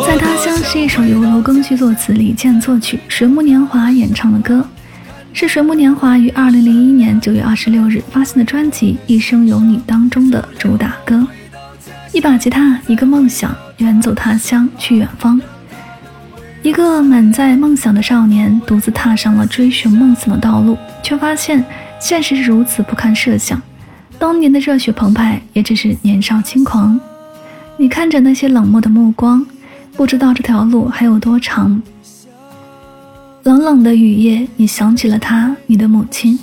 在他乡是一首由罗庚剧作词、李健作曲、水木年华演唱的歌，是水木年华于二零零一年九月二十六日发行的专辑《一生有你》当中的主打歌。一把吉他，一个梦想，远走他乡去远方。一个满载梦想的少年，独自踏上了追寻梦想的道路，却发现现实是如此不堪设想。当年的热血澎湃，也只是年少轻狂。你看着那些冷漠的目光，不知道这条路还有多长。冷冷的雨夜，你想起了他，你的母亲，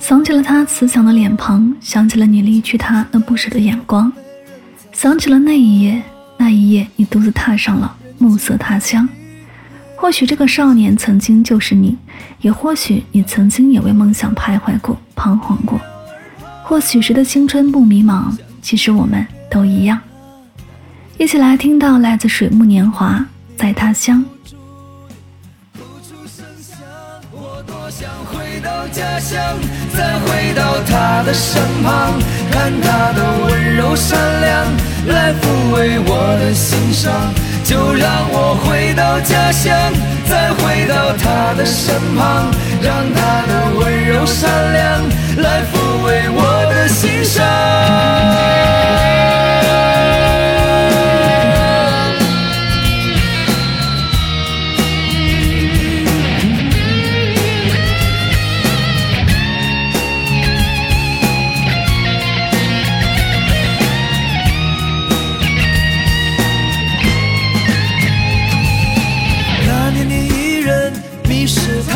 想起了他慈祥的脸庞，想起了你离去他那不舍的眼光，想起了那一夜，那一夜你独自踏上了暮色他乡。或许这个少年曾经就是你，也或许你曾经也为梦想徘徊过、彷徨过。或许谁的青春不迷茫，其实我们都一样。一起来听到来自水木年华，在他乡我多。想回到家乡，再回到他的身旁，看他的温柔善良，来抚慰我的心伤。就让我回到家乡，再回到他的身旁，让他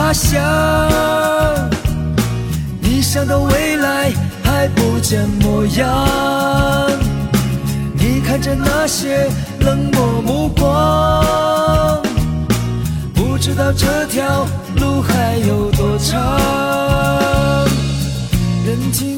他乡，你想到未来还不见模样。你看着那些冷漠目光，不知道这条路还有多长。人情